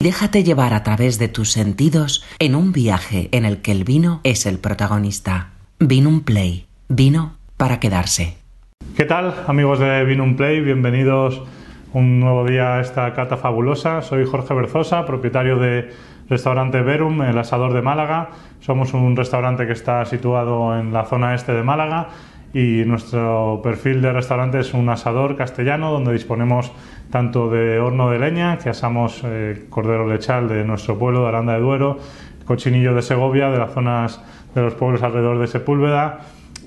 Déjate llevar a través de tus sentidos en un viaje en el que el vino es el protagonista. Vinum Play. Vino para quedarse. ¿Qué tal, amigos de Vinum Play? Bienvenidos un nuevo día a esta cata fabulosa. Soy Jorge Berzosa, propietario de restaurante Verum, el asador de Málaga. Somos un restaurante que está situado en la zona este de Málaga y nuestro perfil de restaurante es un asador castellano donde disponemos tanto de horno de leña, que asamos eh, cordero lechal de nuestro pueblo de Aranda de Duero, cochinillo de Segovia, de las zonas de los pueblos alrededor de Sepúlveda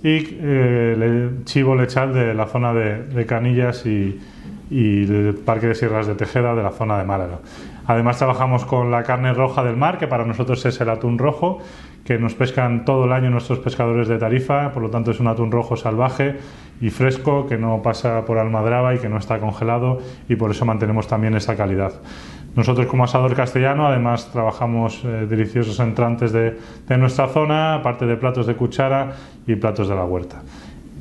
y eh, chivo lechal de la zona de, Canillas y, y el Parque de Sierras de Tejeda de la zona de Málaga. Además trabajamos con la carne roja del mar, que para nosotros es el atún rojo, que nos pescan todo el año nuestros pescadores de Tarifa, por lo tanto es un atún rojo salvaje y fresco, que no pasa por almadraba y que no está congelado y por eso mantenemos también esa calidad. Nosotros como asador castellano además trabajamos eh, deliciosos entrantes de, nuestra zona, aparte de platos de cuchara y platos de la huerta.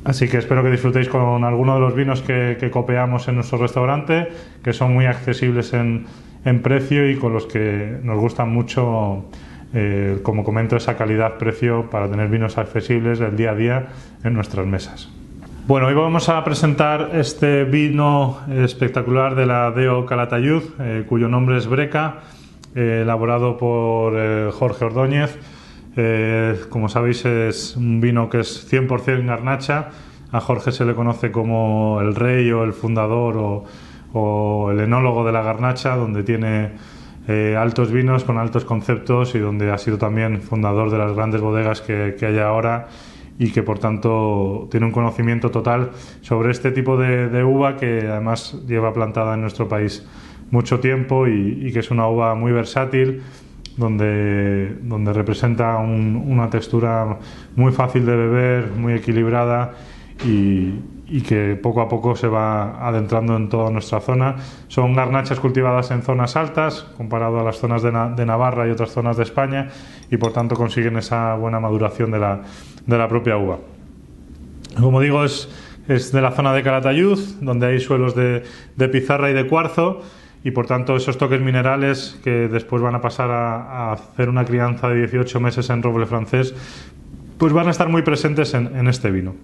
Así que espero que disfrutéis con alguno de los vinos que, que copiamos en nuestro restaurante, que son muy accesibles en, en precio y con los que nos gustan mucho, eh, como comento, esa calidad-precio para tener vinos accesibles del día a día en nuestras mesas. Bueno, hoy vamos a presentar este vino espectacular de la Deo Calatayud, eh, cuyo nombre es Breca, eh, elaborado por Jorge Ordóñez. como sabéis, es un vino que es 100% garnacha. A Jorge se le conoce como el rey o el fundador o o el enólogo de la garnacha, donde tiene eh, altos vinos con altos conceptos y donde ha sido también fundador de las grandes bodegas que, hay ahora y que por tanto tiene un conocimiento total sobre este tipo de, uva que además lleva plantada en nuestro país mucho tiempo y, que es una uva muy versátil donde, donde representa una textura muy fácil de beber, muy equilibrada y, y que poco a poco se va adentrando en toda nuestra zona. Son garnachas cultivadas en zonas altas, comparado a las zonas de, Navarra y otras zonas de España, y por tanto consiguen esa buena maduración de la, de la propia uva. Como digo, es, es, de la zona de Calatayud, donde hay suelos de, pizarra y de cuarzo, y por tanto esos toques minerales que después van a pasar a, hacer una crianza de 18 meses en roble francés, pues van a estar muy presentes en, en este vino.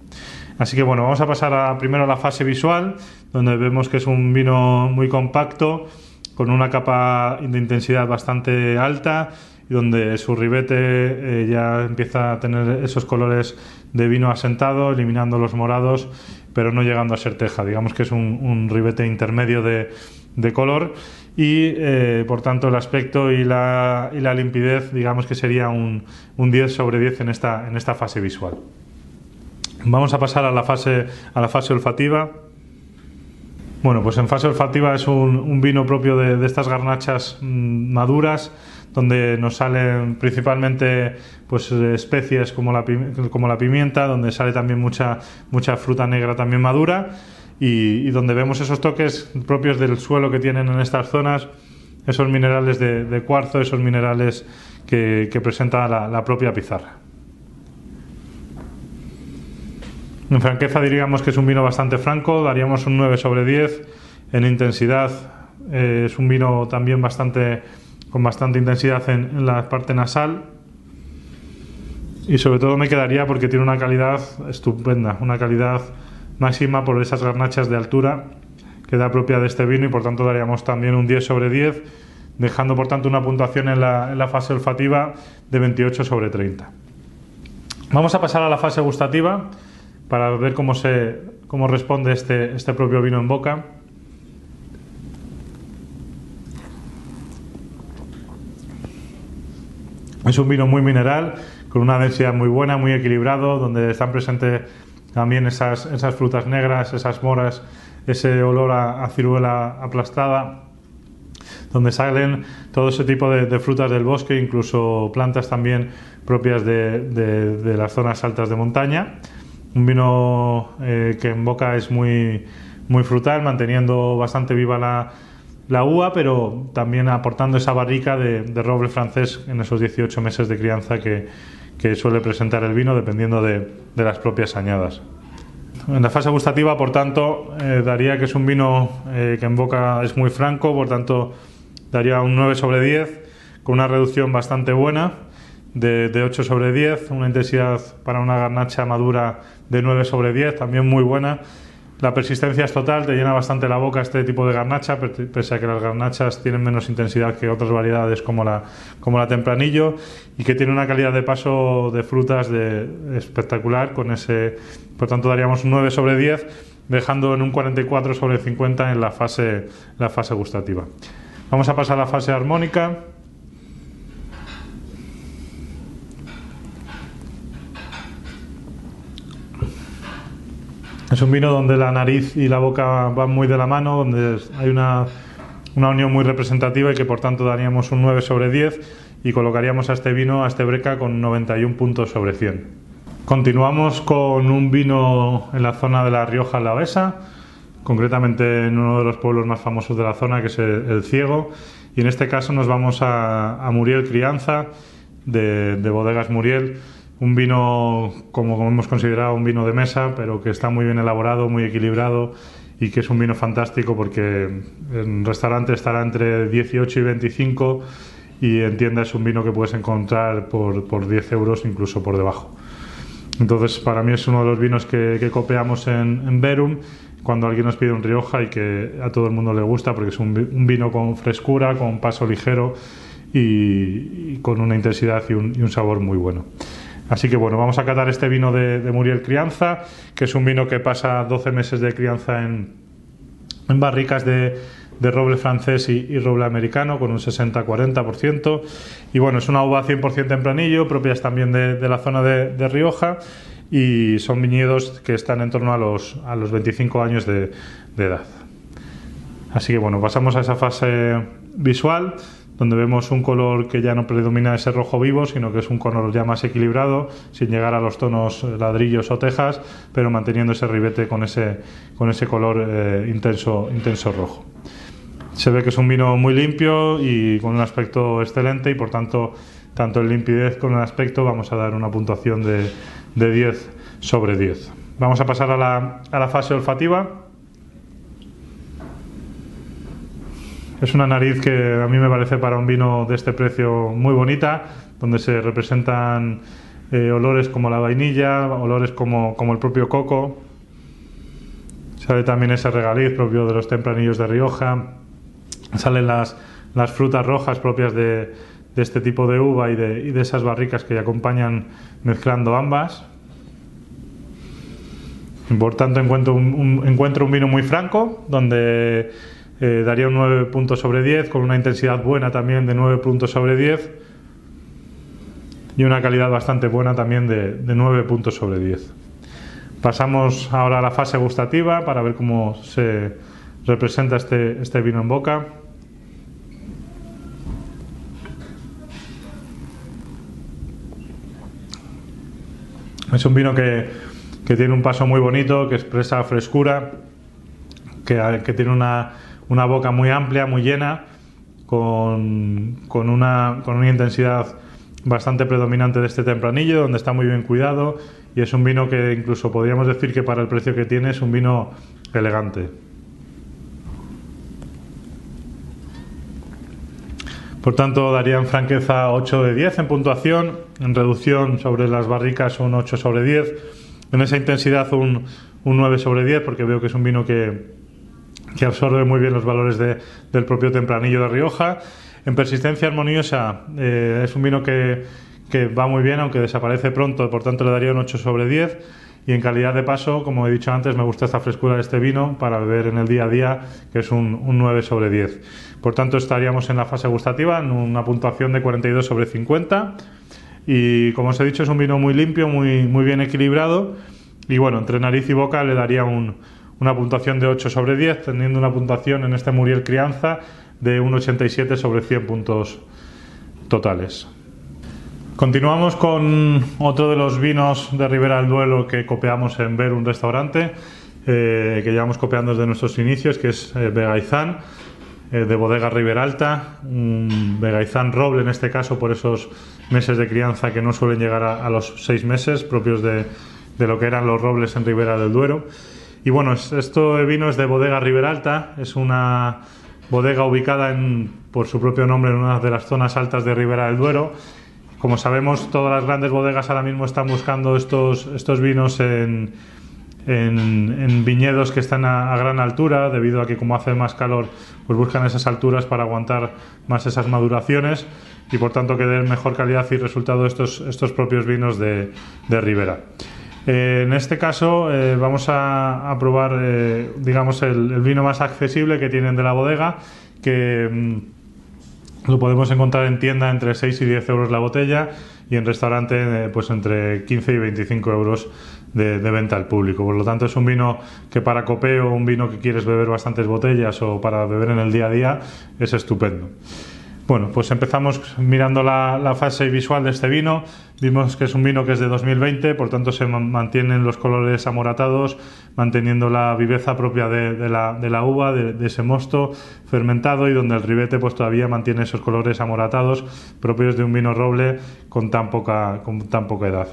Así que bueno, vamos a pasar primero a la fase visual, donde vemos que es un vino muy compacto, con una capa de intensidad bastante alta y donde su ribete eh, ya empieza a tener esos colores de vino asentado, eliminando los morados, pero no llegando a ser teja. Digamos que es un, ribete intermedio de, color y eh, por tanto el aspecto y la, limpidez digamos que sería un, un 10 sobre 10 en esta, en esta fase visual. Vamos a pasar a la fase, a la fase olfativa. Bueno, pues en fase olfativa es un, vino propio de, estas garnachas mm, maduras, donde nos salen principalmente pues, especies como la, como la pimienta, donde sale también mucha, mucha fruta negra también madura y, donde vemos esos toques propios del suelo que tienen en estas zonas, esos minerales de, cuarzo, esos minerales que, presenta la propia pizarra. En franqueza diríamos que es un vino bastante franco, daríamos un 9 sobre 10. En intensidad eh, es un vino también bastante con bastante intensidad en, la parte nasal. Y sobre todo me quedaría porque tiene una calidad estupenda, una calidad máxima por esas garnachas de altura que da propia de este vino y por tanto daríamos también un 10 sobre 10, dejando por tanto una puntuación en la, en la fase olfativa de 28 sobre 30. Vamos a pasar a la fase gustativa para ver cómo, se, cómo responde este, este propio vino en boca. Es un vino muy mineral, con una densidad muy buena, muy equilibrado, donde están presentes también esas, esas frutas negras, esas moras, ese olor a, ciruela aplastada, donde salen todo ese tipo de, frutas del bosque, incluso plantas también propias de, de las zonas altas de montaña. Un vino eh, que en boca es muy, muy frutal, manteniendo bastante viva la, la uva, pero también aportando esa barrica de, roble francés en esos 18 meses de crianza que, que suele presentar el vino, dependiendo de, de, las propias añadas. En la fase gustativa, por tanto, eh, daría que es un vino eh, que en boca es muy franco, por tanto, daría un 9 sobre 10 con una reducción bastante buena de, de 8 sobre 10, una intensidad para una garnacha madura de 9 sobre 10, también muy buena la persistencia es total, te llena bastante la boca este tipo de garnacha, pese a que las garnachas tienen menos intensidad que otras variedades como la, como la tempranillo y que tiene una calidad de paso de frutas de, espectacular. Con ese, por tanto, daríamos un 9 sobre 10, dejando en un 44 sobre 50 en la fase, la fase gustativa. Vamos a pasar a la fase armónica. Es un vino donde la nariz y la boca van muy de la mano, donde hay una, una unión muy representativa y que por tanto daríamos un 9 sobre 10 y colocaríamos a este vino, a este breca, con 91 puntos sobre 100. Continuamos con un vino en la zona de la Rioja Alavesa, concretamente en uno de los pueblos más famosos de la zona, que es el, Ciego, y en este caso nos vamos a, Muriel Crianza, de, de Bodegas Muriel un vino, como hemos considerado, un vino de mesa, pero que está muy bien elaborado, muy equilibrado y que es un vino fantástico porque en restaurante estará entre 18 y 25 y en tienda es un vino que puedes encontrar por, por 10 euros, incluso por debajo. Entonces, para mí es uno de los vinos que, copiamos en, en, cuando alguien nos pide un Rioja y que a todo el mundo le gusta porque es un, vino con frescura, con paso ligero y, con una intensidad y un sabor muy bueno. Así que bueno, vamos a catar este vino de, Muriel Crianza, que es un vino que pasa 12 meses de crianza en, barricas de, roble francés y, roble americano con un 60-40%. Y bueno, es una uva 100% tempranillo, propias también de, la zona de, Rioja y son viñedos que están en torno a los, a los 25 años de edad. Así que bueno, pasamos a esa fase visual donde vemos un color que ya no predomina ese rojo vivo, sino que es un color ya más equilibrado, sin llegar a los tonos ladrillos o tejas, pero manteniendo ese ribete con ese, con ese color eh, intenso, intenso rojo. Se ve que es un vino muy limpio y con un aspecto excelente y por tanto, tanto en limpidez como en aspecto vamos a dar una puntuación de, de 10 sobre 10. Vamos a pasar a la, a la fase olfativa. Es una nariz que a mí me parece para un vino de este precio muy bonita, donde se representan eh, olores como la vainilla, olores como, como, el propio coco. Sale también ese regaliz propio de los tempranillos de Rioja. Salen las, las frutas rojas propias de, de, este tipo de uva y de, y de esas barricas que acompañan mezclando ambas. Por tanto, encuentro encuentro un vino muy franco, donde eh, daría un 9 puntos sobre 10, con una intensidad buena también de 9 puntos sobre 10 y una calidad bastante buena también de, de 9 puntos sobre 10. Pasamos ahora a la fase gustativa para ver cómo se representa este, este vino en boca. Es un vino que, que, tiene un paso muy bonito, que expresa frescura, que, que tiene una una boca muy amplia, muy llena, con, con, una, con una intensidad bastante predominante de este tempranillo, donde está muy bien cuidado y es un vino que incluso podríamos decir que para el precio que tiene es un vino elegante. Por tanto, daría en franqueza 8 de 10 en puntuación, en reducción sobre las barricas un 8 sobre 10, en esa intensidad un, un 9 sobre 10 porque veo que es un vino que, que absorbe muy bien los valores del propio tempranillo de Rioja. En persistencia armoniosa eh, es un vino que, va muy bien, aunque desaparece pronto, por tanto le daría un 8 sobre 10. Y en calidad de paso, como he dicho antes, me gusta esta frescura de este vino para beber en el día a día, que es un, 9 sobre 10. Por tanto, estaríamos en la fase gustativa, en una puntuación de 42 sobre 50. Y como os he dicho, es un vino muy limpio, muy, muy bien equilibrado. Y bueno, entre nariz y boca le daría un, una puntuación de 8 sobre 10, teniendo una puntuación en este Muriel Crianza de 1,87 sobre 100 puntos totales. Continuamos con otro de los vinos de Ribera del Duelo que copiamos en Ver un restaurante, eh, que llevamos copiando desde nuestros inicios, que es eh, Vegaizán, eh, de bodega Riberalta, un Vegaizán roble en este caso por esos meses de crianza que no suelen llegar a, los seis meses propios de lo que eran los robles en Ribera del Duero. Y bueno, esto vino es de bodega Riberalta, es una, bodega ubicada en, por su propio nombre en una de las zonas altas de Ribera del Duero. Como sabemos, todas las grandes bodegas ahora mismo están buscando estos, estos vinos en, en, viñedos que están a, gran altura, debido a que como hace más calor, pues buscan esas alturas para aguantar más esas maduraciones y por tanto que den mejor calidad y resultado estos, estos propios vinos de, de Ribera. Eh, en este caso eh, vamos a, probar, eh, digamos, el, vino más accesible que tienen de la bodega, que mm, lo podemos encontrar en tienda entre 6 y 10 euros la botella y en restaurante pues entre 15 y 25 euros de, de, venta al público. Por lo tanto es un vino que para copeo, un vino que quieres beber bastantes botellas o para beber en el día a día es estupendo. Bueno, pues empezamos mirando la, fase visual de este vino. Vimos que es un vino que es de 2020, por tanto se mantienen los colores amoratados, manteniendo la viveza propia de, la, uva, de, ese mosto fermentado y donde el ribete pues todavía mantiene esos colores amoratados propios de un vino roble con tan poca, con tan poca edad.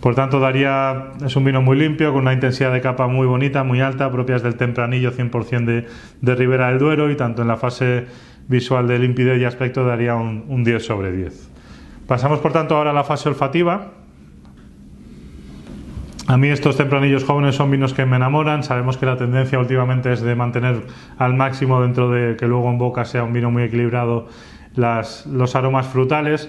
Por tanto, daría, es un vino muy limpio, con una intensidad de capa muy bonita, muy alta, propias del tempranillo 100% de, de Ribera del Duero y tanto en la fase visual de limpidez y aspecto daría un, 10 sobre 10. Pasamos por tanto ahora a la fase olfativa. A mí estos tempranillos jóvenes son vinos que me enamoran. Sabemos que la tendencia últimamente es de mantener al máximo dentro de que luego en boca sea un vino muy equilibrado los aromas frutales.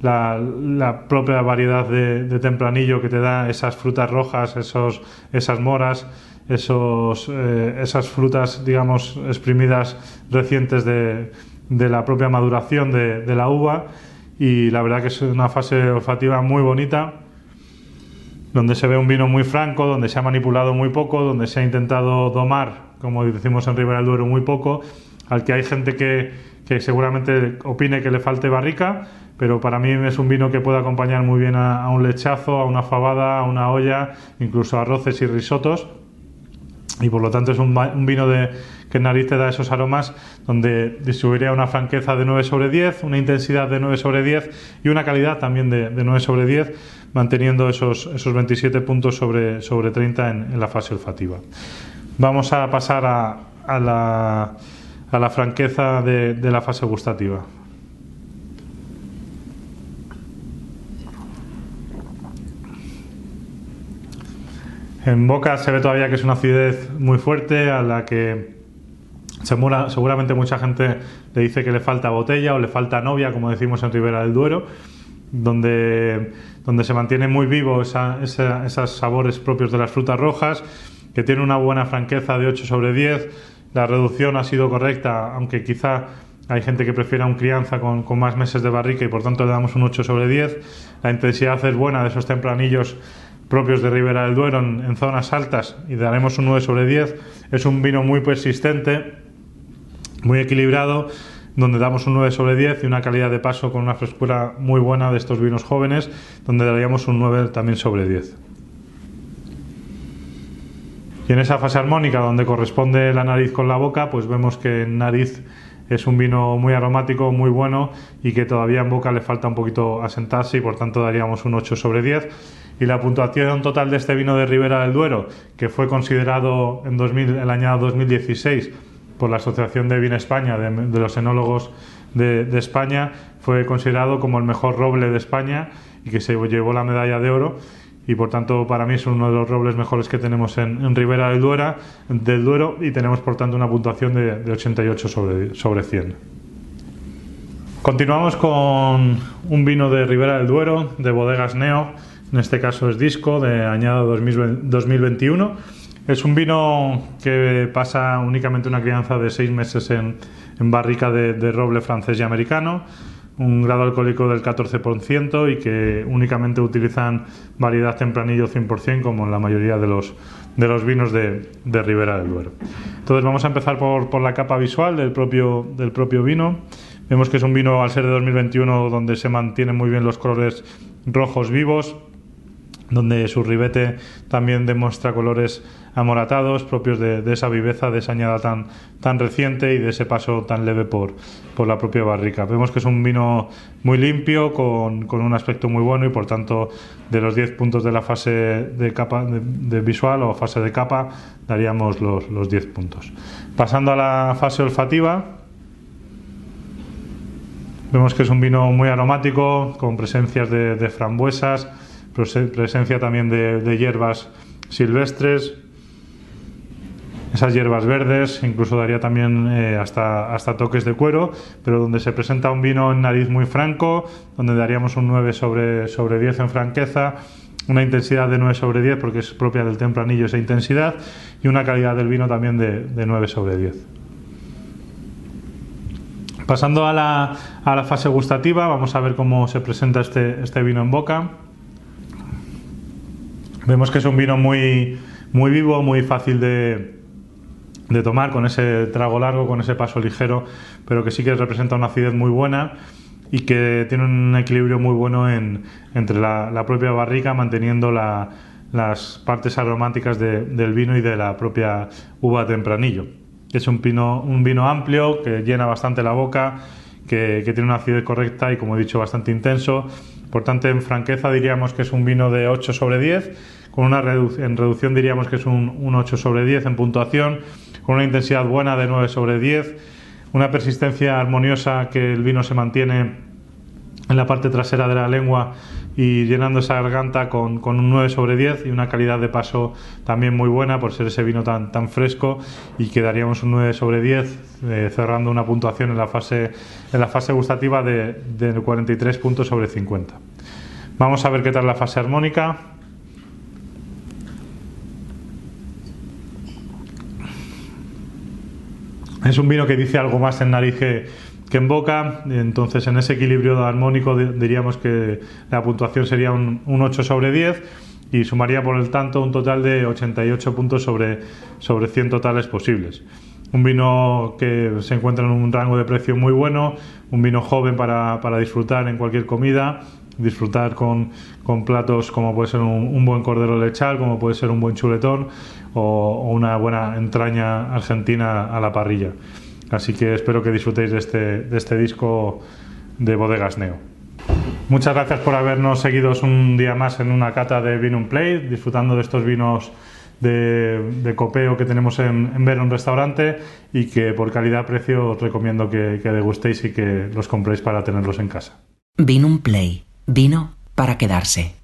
La, propia variedad de, tempranillo que te da esas frutas rojas, esos, esas moras, esos, eh, esas frutas, digamos, exprimidas recientes de, de la propia maduración de, de, la uva. Y la verdad que es una fase olfativa muy bonita, donde se ve un vino muy franco, donde se ha manipulado muy poco, donde se ha intentado domar, como decimos en Ribera del Duero, muy poco, al que hay gente que, que seguramente opine que le falte barrica, pero para mí es un vino que puede acompañar muy bien a, a un lechazo, a una fabada, a una olla, incluso a arroces y risotos y por lo tanto es un, vino de, que en nariz te da esos aromas donde distribuiría una franqueza de 9 sobre 10, una intensidad de 9 sobre 10 y una calidad también de, 9 sobre 10, manteniendo esos, esos 27 puntos sobre, sobre 30 en, la fase olfativa. Vamos a pasar a, a, la, a la, franqueza de la fase gustativa. En boca se ve todavía que es una acidez muy fuerte a la que seguramente mucha gente le dice que le falta botella o le falta novia, como decimos en Ribera del Duero, donde, donde se mantiene muy vivo esos sabores propios de las frutas rojas, que tiene una buena franqueza de 8 sobre 10. La reducción ha sido correcta, aunque quizá hay gente que prefiera un crianza con, más meses de barrica y por tanto le damos un 8 sobre 10. La intensidad es buena de esos tempranillos propios de Ribera del Duero en, zonas altas y daremos un 9 sobre 10. Es un vino muy persistente, muy equilibrado, donde damos un 9 sobre 10 y una calidad de paso con una frescura muy buena de estos vinos jóvenes, donde daríamos un 9 también sobre 10. Y en esa fase armónica donde corresponde la nariz con la boca, pues vemos que en nariz es un vino muy aromático, muy bueno y que todavía en boca le falta un poquito asentarse y por tanto daríamos un 8 sobre 10 y la puntuación total de este vino de Ribera del Duero, que fue considerado en 2000, el año 2016 por la Asociación de Vino España, de, los enólogos de, España, fue considerado como el mejor roble de España y que se llevó la medalla de oro. Y por tanto, para mí es uno de los robles mejores que tenemos en, Ribera del, Duero, del Duero y tenemos por tanto una puntuación de, 88 sobre, sobre 100. Continuamos con un vino de Ribera del Duero, de bodegas Neo en este caso es disco de añado 2021. Es un vino que pasa únicamente una crianza de seis meses en, barrica de, roble francés y americano, un grado alcohólico del 14% y que únicamente utilizan variedad tempranillo 100% como en la mayoría de los, de los vinos de, de Ribera del Duero. Entonces vamos a empezar por, por, la capa visual del propio, del propio vino. Vemos que es un vino al ser de 2021 donde se mantienen muy bien los colores rojos vivos, donde su ribete también demuestra colores amoratados propios de, esa viveza, de esa añada tan, tan reciente y de ese paso tan leve por, por la propia barrica. Vemos que es un vino muy limpio, con, un aspecto muy bueno y por tanto de los 10 puntos de la fase de, capa, de, visual o fase de capa daríamos los, los 10 puntos. Pasando a la fase olfativa, vemos que es un vino muy aromático, con presencias de frambuesas, presencia también de, hierbas silvestres, esas hierbas verdes, incluso daría también eh, hasta, hasta toques de cuero, pero donde se presenta un vino en nariz muy franco, donde daríamos un 9 sobre, sobre 10 en franqueza, una intensidad de 9 sobre 10 porque es propia del tempranillo esa intensidad y una calidad del vino también de, de 9 sobre 10. Pasando a la, a la, fase gustativa, vamos a ver cómo se presenta este, este vino en boca. Vemos que es un vino muy, muy vivo, muy fácil de, de tomar, con ese trago largo, con ese paso ligero, pero que sí que representa una acidez muy buena y que tiene un equilibrio muy bueno en, entre la, propia barrica, manteniendo las partes aromáticas del vino y de la propia uva tempranillo. Es un, pino, un vino amplio que llena bastante la boca, que tiene una acidez correcta y, como he dicho, bastante intenso por tanto, en franqueza diríamos que es un vino de 8 sobre 10, con una en reducción diríamos que es un, 8 sobre 10 en puntuación, con una intensidad buena de 9 sobre 10, una persistencia armoniosa que el vino se mantiene en la parte trasera de la lengua y llenando esa garganta con, un 9 sobre 10 y una calidad de paso también muy buena por ser ese vino tan, tan fresco y que daríamos un 9 sobre 10 eh, cerrando una puntuación en la fase, en la fase gustativa de, de 43 puntos sobre 50. Vamos a ver qué tal la fase armónica. Es un vino que dice algo más en nariz que, que en boca, entonces en ese equilibrio armónico diríamos que la puntuación sería un, 8 sobre 10 y sumaría por el tanto un total de 88 puntos sobre, sobre 100 totales posibles. Un vino que se encuentra en un rango de precio muy bueno, un vino joven para, disfrutar en cualquier comida, disfrutar con, platos como puede ser un, buen cordero lechal, como puede ser un buen chuletón o una buena entraña argentina a la parrilla. Así que espero que disfrutéis de este, de este disco de Bodegas Neo. Muchas gracias por habernos seguido un día más en una cata de Vino Play, disfrutando de estos vinos de, copeo que tenemos en, en un Restaurante y que por calidad-precio os recomiendo que, que degustéis y que los compréis para tenerlos en casa. Vino Play, vino para quedarse.